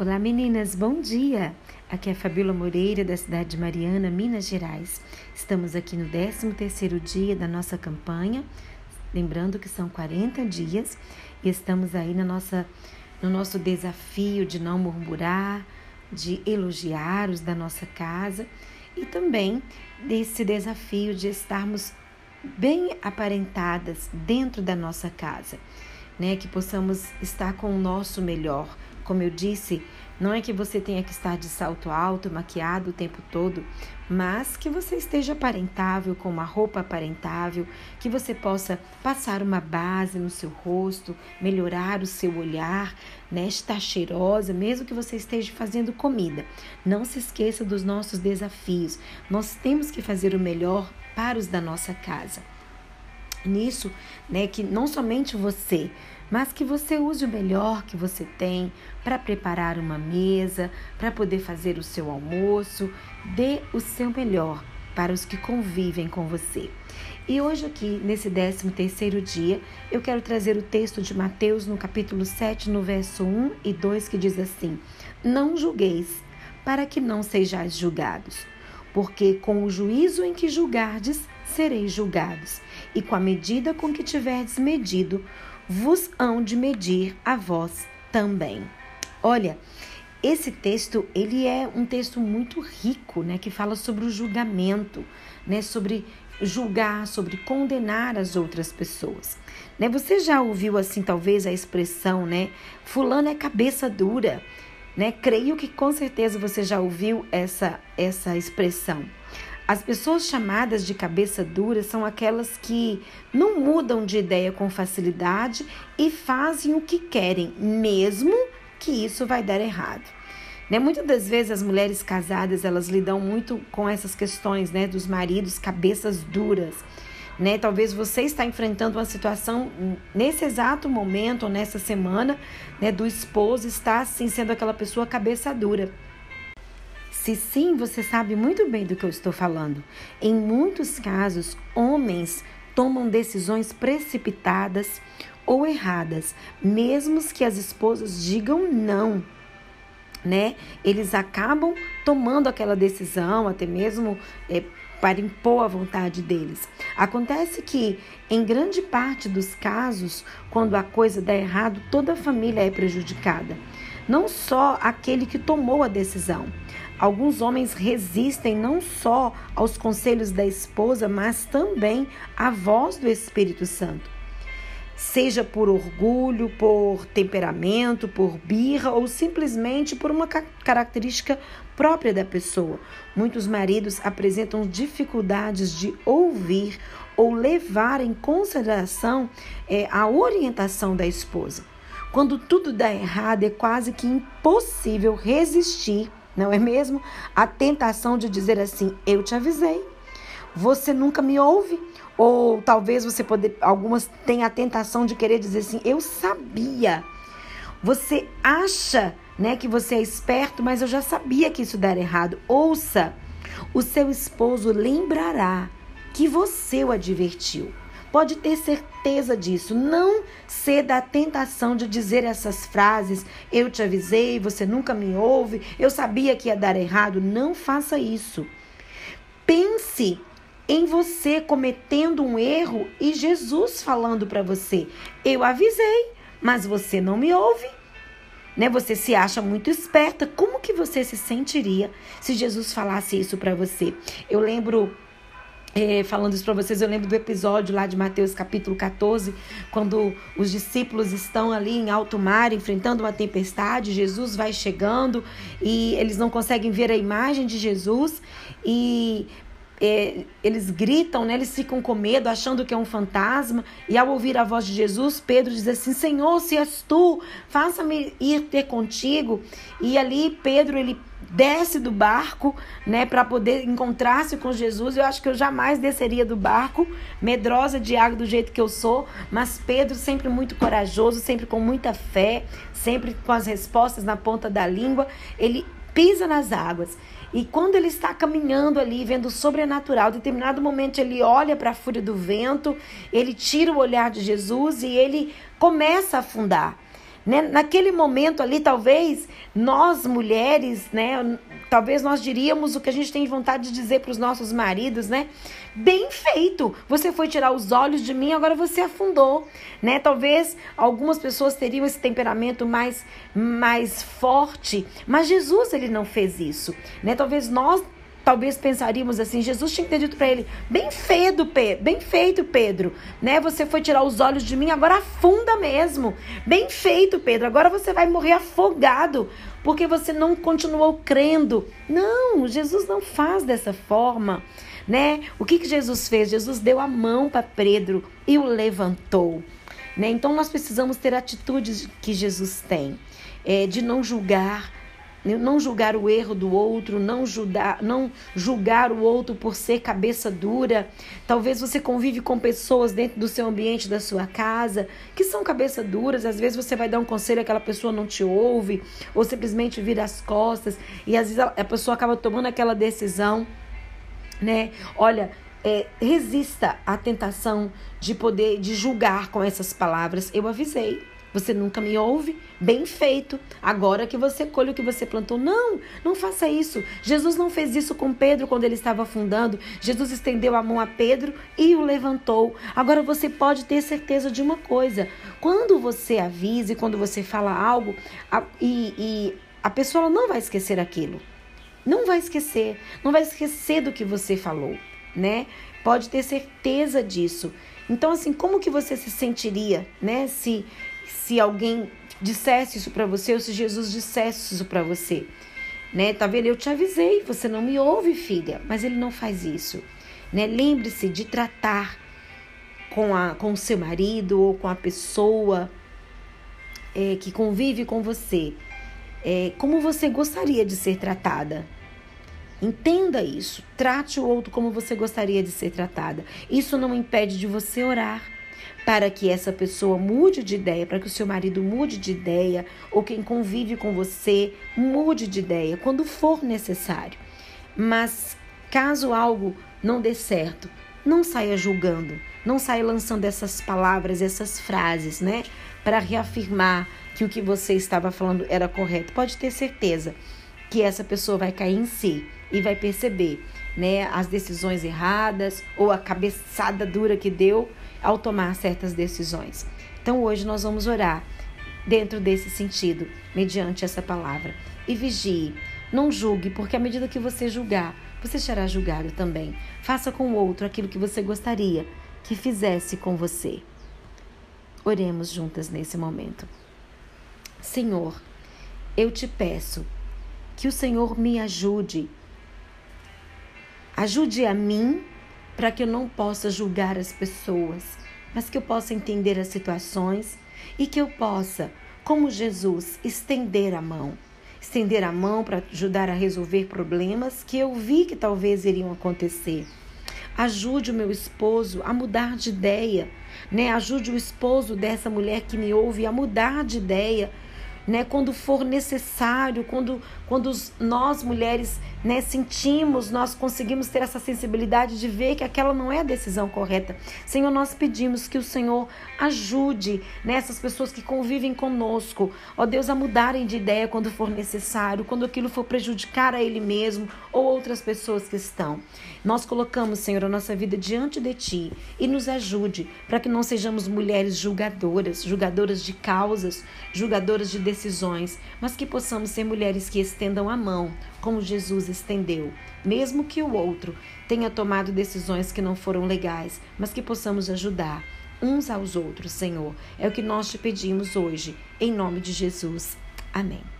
Olá meninas, bom dia! Aqui é a Fabíola Moreira da cidade de Mariana, Minas Gerais. Estamos aqui no 13º dia da nossa campanha, lembrando que são 40 dias e estamos aí na nossa, no nosso desafio de não murmurar, de elogiar os da nossa casa e também desse desafio de estarmos bem aparentadas dentro da nossa casa, né? Que possamos estar com o nosso melhor, como eu disse, não é que você tenha que estar de salto alto, maquiado o tempo todo, mas que você esteja aparentável, com uma roupa aparentável, que você possa passar uma base no seu rosto, melhorar o seu olhar, né? Estar cheirosa, mesmo que você esteja fazendo comida. Não se esqueça dos nossos desafios. Nós temos que fazer o melhor para os da nossa casa. Nisso, né, que não somente você, mas que você use o melhor que você tem para preparar uma mesa, para poder fazer o seu almoço, dê o seu melhor para os que convivem com você. E hoje aqui, nesse 13 terceiro dia, eu quero trazer o texto de Mateus no capítulo 7, no verso 1 e 2, que diz assim, Não julgueis, para que não sejais julgados, porque com o juízo em que julgardes, sereis julgados, e com a medida com que tiverdes medido, vos hão de medir a vós também. Olha, esse texto, ele é um texto muito rico, né, que fala sobre o julgamento, né, sobre julgar, sobre condenar as outras pessoas. Né? Você já ouviu assim talvez a expressão, né, fulano é cabeça dura, né? Creio que com certeza você já ouviu essa essa expressão. As pessoas chamadas de cabeça dura são aquelas que não mudam de ideia com facilidade e fazem o que querem, mesmo que isso vai dar errado. Né? Muitas das vezes as mulheres casadas elas lidam muito com essas questões né, dos maridos cabeças duras. Né? Talvez você está enfrentando uma situação nesse exato momento ou nessa semana né, do esposo estar assim sendo aquela pessoa cabeça dura. Se sim, você sabe muito bem do que eu estou falando. Em muitos casos, homens tomam decisões precipitadas ou erradas, mesmo que as esposas digam não. Né? Eles acabam tomando aquela decisão, até mesmo é, para impor a vontade deles. Acontece que, em grande parte dos casos, quando a coisa dá errado, toda a família é prejudicada. Não só aquele que tomou a decisão. Alguns homens resistem não só aos conselhos da esposa, mas também à voz do Espírito Santo. Seja por orgulho, por temperamento, por birra ou simplesmente por uma característica própria da pessoa. Muitos maridos apresentam dificuldades de ouvir ou levar em consideração é, a orientação da esposa. Quando tudo dá errado, é quase que impossível resistir não é mesmo? A tentação de dizer assim: eu te avisei, você nunca me ouve. Ou talvez você poder, algumas tenham a tentação de querer dizer assim: eu sabia. Você acha, né, que você é esperto, mas eu já sabia que isso daria errado. Ouça, o seu esposo lembrará que você o advertiu. Pode ter certeza disso. Não ceda à tentação de dizer essas frases: eu te avisei, você nunca me ouve, eu sabia que ia dar errado. Não faça isso. Pense em você cometendo um erro e Jesus falando para você: eu avisei, mas você não me ouve. Né? Você se acha muito esperta. Como que você se sentiria se Jesus falasse isso para você? Eu lembro é, falando isso para vocês, eu lembro do episódio lá de Mateus capítulo 14, quando os discípulos estão ali em alto mar enfrentando uma tempestade, Jesus vai chegando e eles não conseguem ver a imagem de Jesus e é, eles gritam, né? eles ficam com medo, achando que é um fantasma. E ao ouvir a voz de Jesus, Pedro diz assim: Senhor, se és tu, faça-me ir ter contigo. E ali Pedro ele desce do barco, né, para poder encontrar-se com Jesus. Eu acho que eu jamais desceria do barco, medrosa de água do jeito que eu sou, mas Pedro sempre muito corajoso, sempre com muita fé, sempre com as respostas na ponta da língua, ele pisa nas águas. E quando ele está caminhando ali, vendo o sobrenatural, em determinado momento ele olha para a fúria do vento, ele tira o olhar de Jesus e ele começa a afundar. Né? Naquele momento ali, talvez nós mulheres, né? Talvez nós diríamos o que a gente tem vontade de dizer para os nossos maridos, né? Bem feito! Você foi tirar os olhos de mim, agora você afundou, né? Talvez algumas pessoas teriam esse temperamento mais, mais forte, mas Jesus ele não fez isso, né? Talvez nós talvez pensaríamos assim, Jesus tinha dito para ele, bem feito, Pedro, bem feito, Pedro, né? Você foi tirar os olhos de mim, agora afunda mesmo. Bem feito, Pedro. Agora você vai morrer afogado, porque você não continuou crendo. Não, Jesus não faz dessa forma, né? O que que Jesus fez? Jesus deu a mão para Pedro e o levantou. Né? Então nós precisamos ter atitudes que Jesus tem, é, de não julgar, não julgar o erro do outro, não julgar, não julgar o outro por ser cabeça dura. Talvez você convive com pessoas dentro do seu ambiente, da sua casa, que são cabeça duras. Às vezes você vai dar um conselho, aquela pessoa não te ouve, ou simplesmente vira as costas, e às vezes a pessoa acaba tomando aquela decisão, né? Olha, é, resista à tentação de poder de julgar com essas palavras. Eu avisei. Você nunca me ouve? Bem feito. Agora que você colhe o que você plantou. Não, não faça isso. Jesus não fez isso com Pedro quando ele estava afundando. Jesus estendeu a mão a Pedro e o levantou. Agora você pode ter certeza de uma coisa: quando você avisa e quando você fala algo, a, e, e a pessoa não vai esquecer aquilo. Não vai esquecer. Não vai esquecer do que você falou, né? Pode ter certeza disso. Então, assim, como que você se sentiria, né? Se se alguém dissesse isso para você ou se Jesus dissesse isso para você. Né? Tá vendo? Eu te avisei, você não me ouve, filha, mas ele não faz isso. Né? Lembre-se de tratar com, a, com o seu marido ou com a pessoa é, que convive com você é, como você gostaria de ser tratada. Entenda isso. Trate o outro como você gostaria de ser tratada. Isso não impede de você orar para que essa pessoa mude de ideia, para que o seu marido mude de ideia, ou quem convive com você mude de ideia, quando for necessário. Mas caso algo não dê certo, não saia julgando, não saia lançando essas palavras, essas frases, né, para reafirmar que o que você estava falando era correto. Pode ter certeza que essa pessoa vai cair em si e vai perceber, né, as decisões erradas ou a cabeçada dura que deu ao tomar certas decisões. Então hoje nós vamos orar dentro desse sentido, mediante essa palavra. E vigie, não julgue, porque à medida que você julgar, você será julgado também. Faça com o outro aquilo que você gostaria que fizesse com você. Oremos juntas nesse momento. Senhor, eu te peço que o Senhor me ajude. Ajude a mim para que eu não possa julgar as pessoas, mas que eu possa entender as situações e que eu possa, como Jesus, estender a mão. Estender a mão para ajudar a resolver problemas que eu vi que talvez iriam acontecer. Ajude o meu esposo a mudar de ideia, né? Ajude o esposo dessa mulher que me ouve a mudar de ideia, né? Quando for necessário, quando, quando nós mulheres né, sentimos, nós conseguimos ter essa sensibilidade de ver que aquela não é a decisão correta. Senhor, nós pedimos que o Senhor ajude nessas né, pessoas que convivem conosco, ó Deus, a mudarem de ideia quando for necessário, quando aquilo for prejudicar a Ele mesmo ou outras pessoas que estão. Nós colocamos, Senhor, a nossa vida diante de Ti e nos ajude para que não sejamos mulheres julgadoras, julgadoras de causas, julgadoras de decisões, mas que possamos ser mulheres que estendam a mão como Jesus estendeu, mesmo que o outro tenha tomado decisões que não foram legais, mas que possamos ajudar uns aos outros, Senhor. É o que nós te pedimos hoje, em nome de Jesus. Amém.